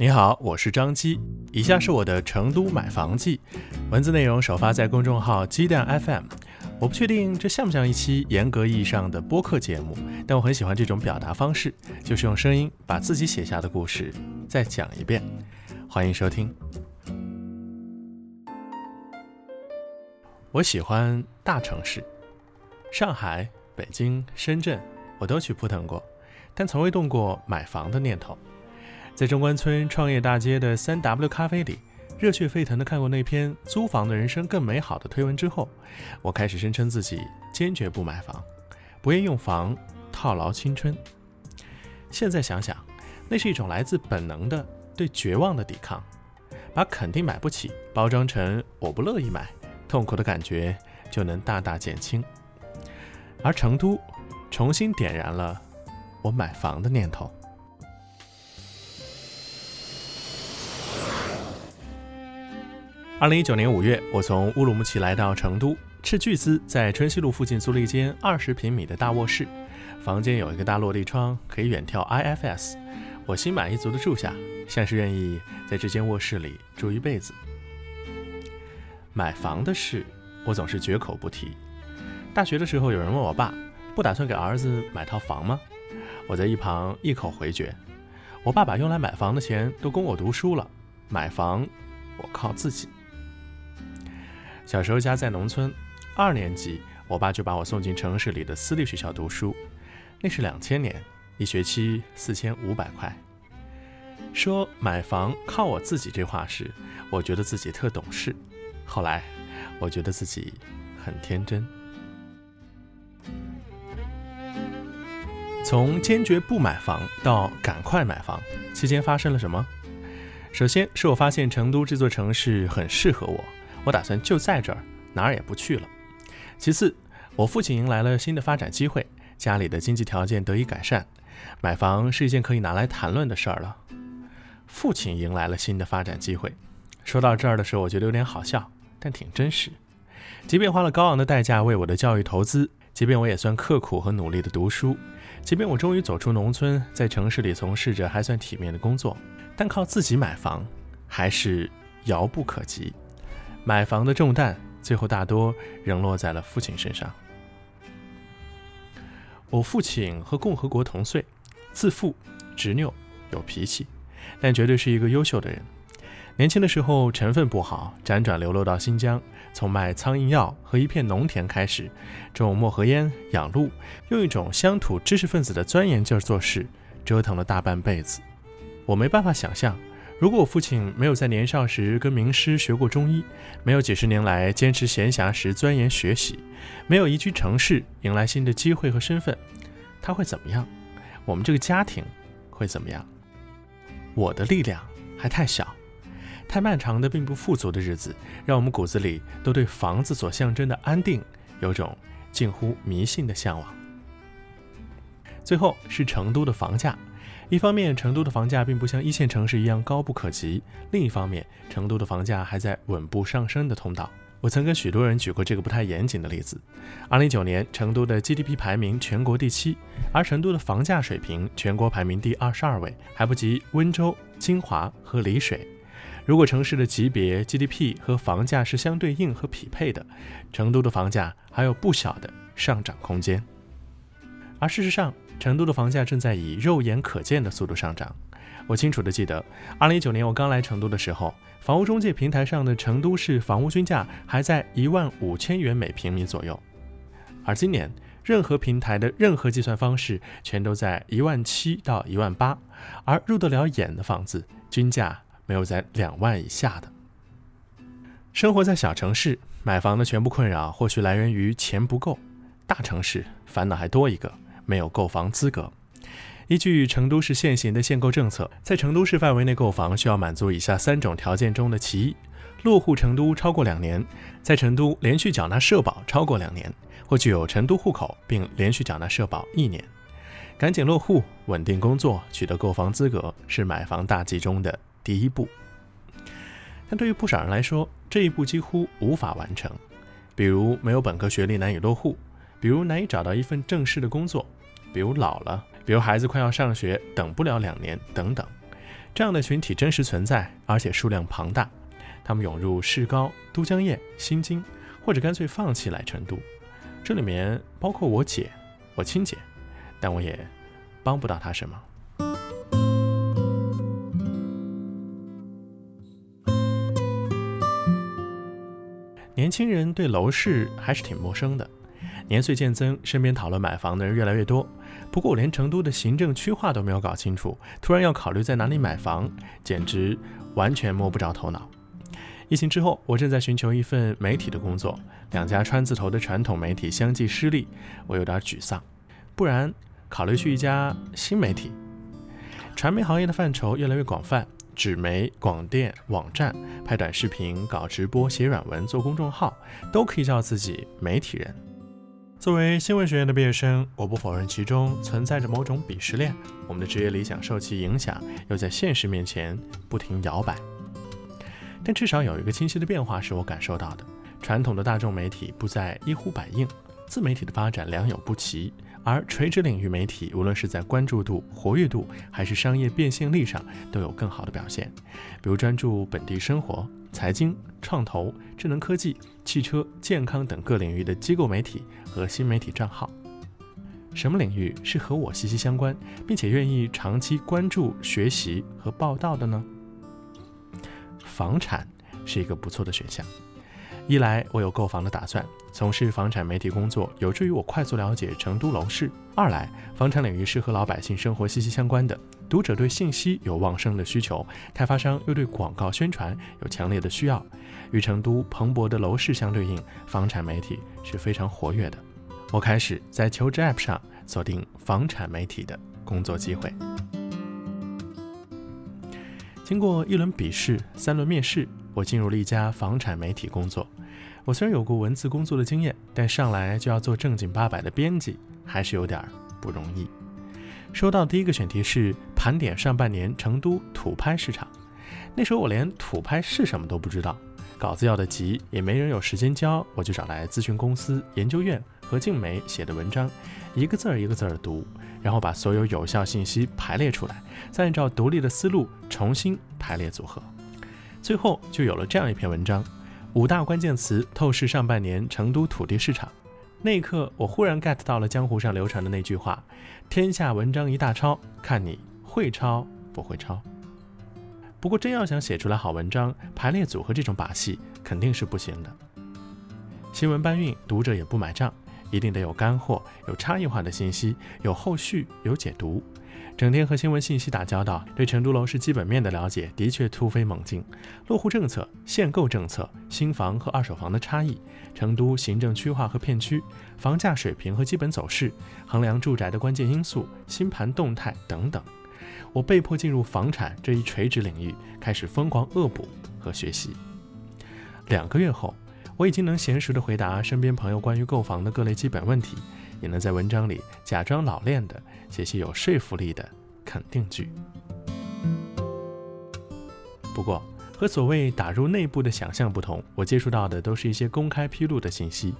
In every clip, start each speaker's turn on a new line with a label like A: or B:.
A: 你好，我是张基。以下是我的成都买房记，文字内容首发在公众号鸡蛋 FM。我不确定这像不像一期严格意义上的播客节目，但我很喜欢这种表达方式，就是用声音把自己写下的故事再讲一遍。欢迎收听。我喜欢大城市，上海、北京、深圳，我都去扑腾过，但从未动过买房的念头。在中关村创业大街的三 W 咖啡里，热血沸腾地看过那篇“租房的人生更美好”的推文之后，我开始声称自己坚决不买房，不愿用房套牢青春。现在想想，那是一种来自本能的对绝望的抵抗，把肯定买不起包装成我不乐意买，痛苦的感觉就能大大减轻。而成都重新点燃了我买房的念头。二零一九年五月，我从乌鲁木齐来到成都，斥巨资在春熙路附近租了一间二十平米的大卧室，房间有一个大落地窗，可以远眺 IFS。我心满意足地住下，像是愿意在这间卧室里住一辈子。买房的事，我总是绝口不提。大学的时候，有人问我爸，不打算给儿子买套房吗？我在一旁一口回绝。我爸把用来买房的钱都供我读书了，买房我靠自己。小时候家在农村，二年级，我爸就把我送进城市里的私立学校读书。那是两千年，一学期四千五百块。说买房靠我自己这话时，我觉得自己特懂事。后来，我觉得自己很天真。从坚决不买房到赶快买房，期间发生了什么？首先是我发现成都这座城市很适合我。我打算就在这儿，哪儿也不去了。其次，我父亲迎来了新的发展机会，家里的经济条件得以改善，买房是一件可以拿来谈论的事儿了。父亲迎来了新的发展机会，说到这儿的时候，我觉得有点好笑，但挺真实。即便花了高昂的代价为我的教育投资，即便我也算刻苦和努力的读书，即便我终于走出农村，在城市里从事着还算体面的工作，但靠自己买房还是遥不可及。买房的重担，最后大多仍落在了父亲身上。我父亲和共和国同岁，自负、执拗、有脾气，但绝对是一个优秀的人。年轻的时候成分不好，辗转流落到新疆，从卖苍蝇药和一片农田开始，种漠河烟、养鹿，用一种乡土知识分子的钻研劲儿做事，折腾了大半辈子。我没办法想象。如果我父亲没有在年少时跟名师学过中医，没有几十年来坚持闲暇时钻研学习，没有移居城市迎来新的机会和身份，他会怎么样？我们这个家庭会怎么样？我的力量还太小，太漫长的并不富足的日子，让我们骨子里都对房子所象征的安定有种近乎迷信的向往。最后是成都的房价。一方面，成都的房价并不像一线城市一样高不可及；另一方面，成都的房价还在稳步上升的通道。我曾跟许多人举过这个不太严谨的例子：2019年，成都的 GDP 排名全国第七，而成都的房价水平全国排名第二十二位，还不及温州、金华和丽水。如果城市的级别、GDP 和房价是相对应和匹配的，成都的房价还有不小的上涨空间。而事实上，成都的房价正在以肉眼可见的速度上涨。我清楚的记得，二零一九年我刚来成都的时候，房屋中介平台上的成都市房屋均价还在一万五千元每平米左右，而今年，任何平台的任何计算方式全都在一万七到一万八，而入得了眼的房子均价没有在两万以下的。生活在小城市，买房的全部困扰或许来源于钱不够；大城市烦恼还多一个。没有购房资格。依据成都市现行的限购政策，在成都市范围内购房需要满足以下三种条件中的其一：落户成都超过两年，在成都连续缴纳社保超过两年，或具有成都户口并连续缴纳社保一年。赶紧落户、稳定工作、取得购房资格是买房大计中的第一步。但对于不少人来说，这一步几乎无法完成，比如没有本科学历难以落户，比如难以找到一份正式的工作。比如老了，比如孩子快要上学，等不了两年，等等，这样的群体真实存在，而且数量庞大。他们涌入市高、都江堰、新津，或者干脆放弃来成都。这里面包括我姐，我亲姐，但我也帮不到她什么。年轻人对楼市还是挺陌生的，年岁渐增，身边讨论买房的人越来越多。不过我连成都的行政区划都没有搞清楚，突然要考虑在哪里买房，简直完全摸不着头脑。疫情之后，我正在寻求一份媒体的工作，两家川字头的传统媒体相继失利，我有点沮丧。不然考虑去一家新媒体。传媒行业的范畴越来越广泛。纸媒、广电、网站、拍短视频、搞直播、写软文、做公众号，都可以叫自己媒体人。作为新闻学院的毕业生，我不否认其中存在着某种鄙视链，我们的职业理想受其影响，又在现实面前不停摇摆。但至少有一个清晰的变化是我感受到的：传统的大众媒体不再一呼百应，自媒体的发展良莠不齐。而垂直领域媒体，无论是在关注度、活跃度，还是商业变现力上，都有更好的表现。比如专注本地生活、财经、创投、智能科技、汽车、健康等各领域的机构媒体和新媒体账号。什么领域是和我息息相关，并且愿意长期关注、学习和报道的呢？房产是一个不错的选项。一来我有购房的打算，从事房产媒体工作有助于我快速了解成都楼市；二来房产领域是和老百姓生活息息相关的，读者对信息有旺盛的需求，开发商又对广告宣传有强烈的需要，与成都蓬勃的楼市相对应，房产媒体是非常活跃的。我开始在求职 App 上锁定房产媒体的工作机会。经过一轮笔试、三轮面试，我进入了一家房产媒体工作。我虽然有过文字工作的经验，但上来就要做正经八百的编辑，还是有点不容易。收到第一个选题是盘点上半年成都土拍市场，那时候我连土拍是什么都不知道，稿子要的急，也没人有时间教，我就找来咨询公司、研究院和静美写的文章，一个字儿一个字儿读，然后把所有有效信息排列出来，再按照独立的思路重新排列组合，最后就有了这样一篇文章。五大关键词透视上半年成都土地市场。那一刻，我忽然 get 到了江湖上流传的那句话：“天下文章一大抄，看你会抄不会抄。”不过，真要想写出来好文章，排列组合这种把戏肯定是不行的。新闻搬运，读者也不买账，一定得有干货，有差异化的信息，有后续，有解读。整天和新闻信息打交道，对成都楼市基本面的了解的确突飞猛进。落户政策、限购政策、新房和二手房的差异、成都行政区划和片区、房价水平和基本走势、衡量住宅的关键因素、新盘动态等等，我被迫进入房产这一垂直领域，开始疯狂恶补和学习。两个月后，我已经能娴熟地回答身边朋友关于购房的各类基本问题。也能在文章里假装老练的写些有说服力的肯定句。不过，和所谓打入内部的想象不同，我接触到的都是一些公开披露的信息。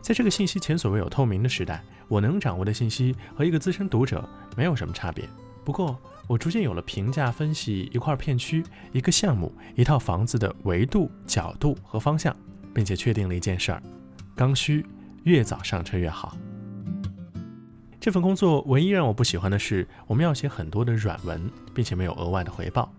A: 在这个信息前所未有透明的时代，我能掌握的信息和一个资深读者没有什么差别。不过，我逐渐有了评价、分析一块片区、一个项目、一套房子的维度、角度和方向，并且确定了一件事儿：刚需越早上车越好。这份工作唯一让我不喜欢的是，我们要写很多的软文，并且没有额外的回报。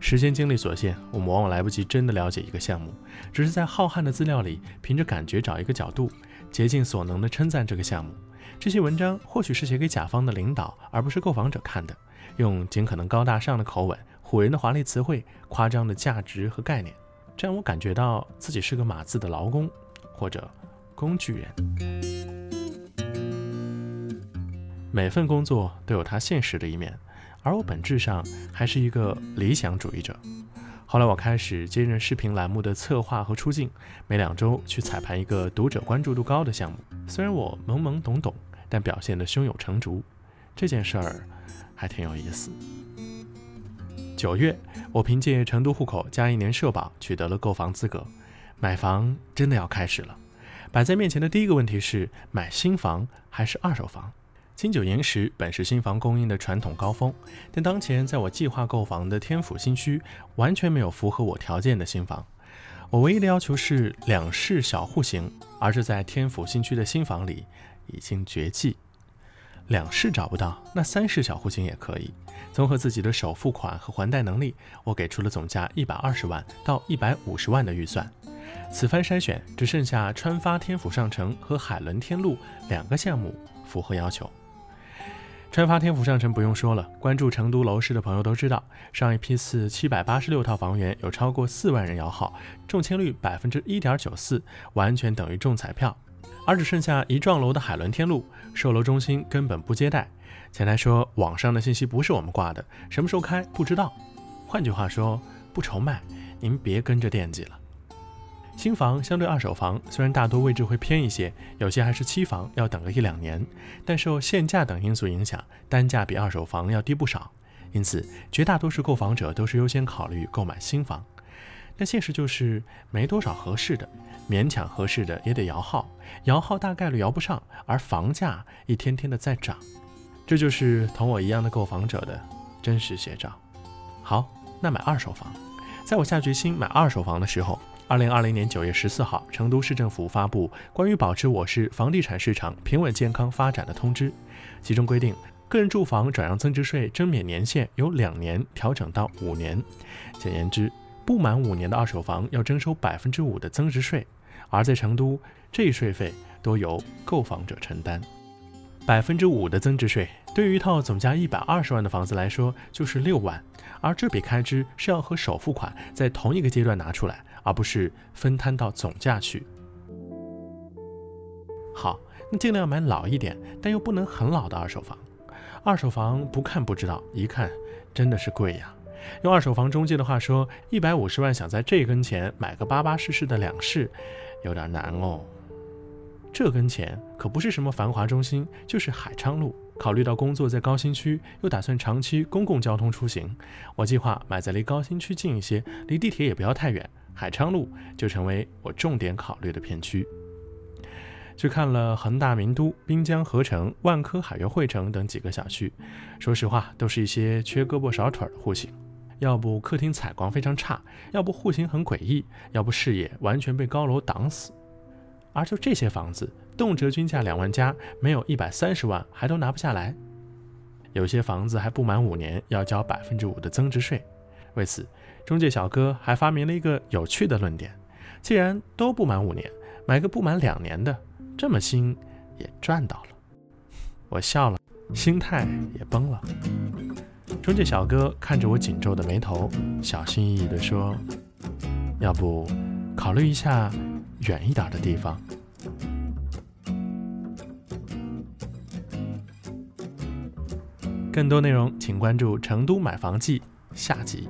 A: 时间精力所限，我们往往来不及真的了解一个项目，只是在浩瀚的资料里凭着感觉找一个角度，竭尽所能的称赞这个项目。这些文章或许是写给甲方的领导，而不是购房者看的，用尽可能高大上的口吻，唬人的华丽词汇，夸张的价值和概念，这让我感觉到自己是个码字的劳工，或者工具人。每份工作都有它现实的一面，而我本质上还是一个理想主义者。后来我开始接任视频栏目的策划和出镜，每两周去彩排一个读者关注度高的项目。虽然我懵懵懂懂，但表现得胸有成竹。这件事儿还挺有意思。九月，我凭借成都户口加一年社保取得了购房资格，买房真的要开始了。摆在面前的第一个问题是：买新房还是二手房？金九银十本是新房供应的传统高峰，但当前在我计划购房的天府新区，完全没有符合我条件的新房。我唯一的要求是两室小户型，而是在天府新区的新房里已经绝迹。两室找不到，那三室小户型也可以。综合自己的首付款和还贷能力，我给出了总价一百二十万到一百五十万的预算。此番筛选只剩下川发天府上城和海伦天路两个项目符合要求。川发天府上城不用说了，关注成都楼市的朋友都知道，上一批次七百八十六套房源有超过四万人摇号，中签率百分之一点九四，完全等于中彩票。而只剩下一幢楼的海伦天路售楼中心根本不接待，前台说网上的信息不是我们挂的，什么时候开不知道。换句话说，不愁卖，您别跟着惦记了。新房相对二手房，虽然大多位置会偏一些，有些还是期房，要等个一两年，但受限价等因素影响，单价比二手房要低不少。因此，绝大多数购房者都是优先考虑购买新房。但现实就是没多少合适的，勉强合适的也得摇号，摇号大概率摇不上，而房价一天天的在涨，这就是同我一样的购房者的真实写照。好，那买二手房，在我下决心买二手房的时候。二零二零年九月十四号，成都市政府发布关于保持我市房地产市场平稳健康发展的通知，其中规定，个人住房转让增值税征免年限由两年调整到五年。简言之，不满五年的二手房要征收百分之五的增值税，而在成都，这一税费都由购房者承担。百分之五的增值税，对于一套总价一百二十万的房子来说，就是六万，而这笔开支是要和首付款在同一个阶段拿出来。而不是分摊到总价去。好，那尽量买老一点，但又不能很老的二手房。二手房不看不知道，一看真的是贵呀。用二手房中介的话说，一百五十万想在这跟前买个巴巴适适的两室，有点难哦。这跟前可不是什么繁华中心，就是海昌路。考虑到工作在高新区，又打算长期公共交通出行，我计划买在离高新区近一些，离地铁也不要太远。海昌路就成为我重点考虑的片区。去看了恒大名都、滨江合城、万科海悦汇城等几个小区，说实话，都是一些缺胳膊少腿的户型，要不客厅采光非常差，要不户型很诡异，要不视野完全被高楼挡死。而就这些房子，动辄均价两万加，没有一百三十万还都拿不下来。有些房子还不满五年要交百分之五的增值税。为此，中介小哥还发明了一个有趣的论点：既然都不满五年，买个不满两年的，这么新也赚到了。我笑了，心态也崩了。中介小哥看着我紧皱的眉头，小心翼翼地说：“要不考虑一下远一点的地方？”更多内容请关注《成都买房记》下集。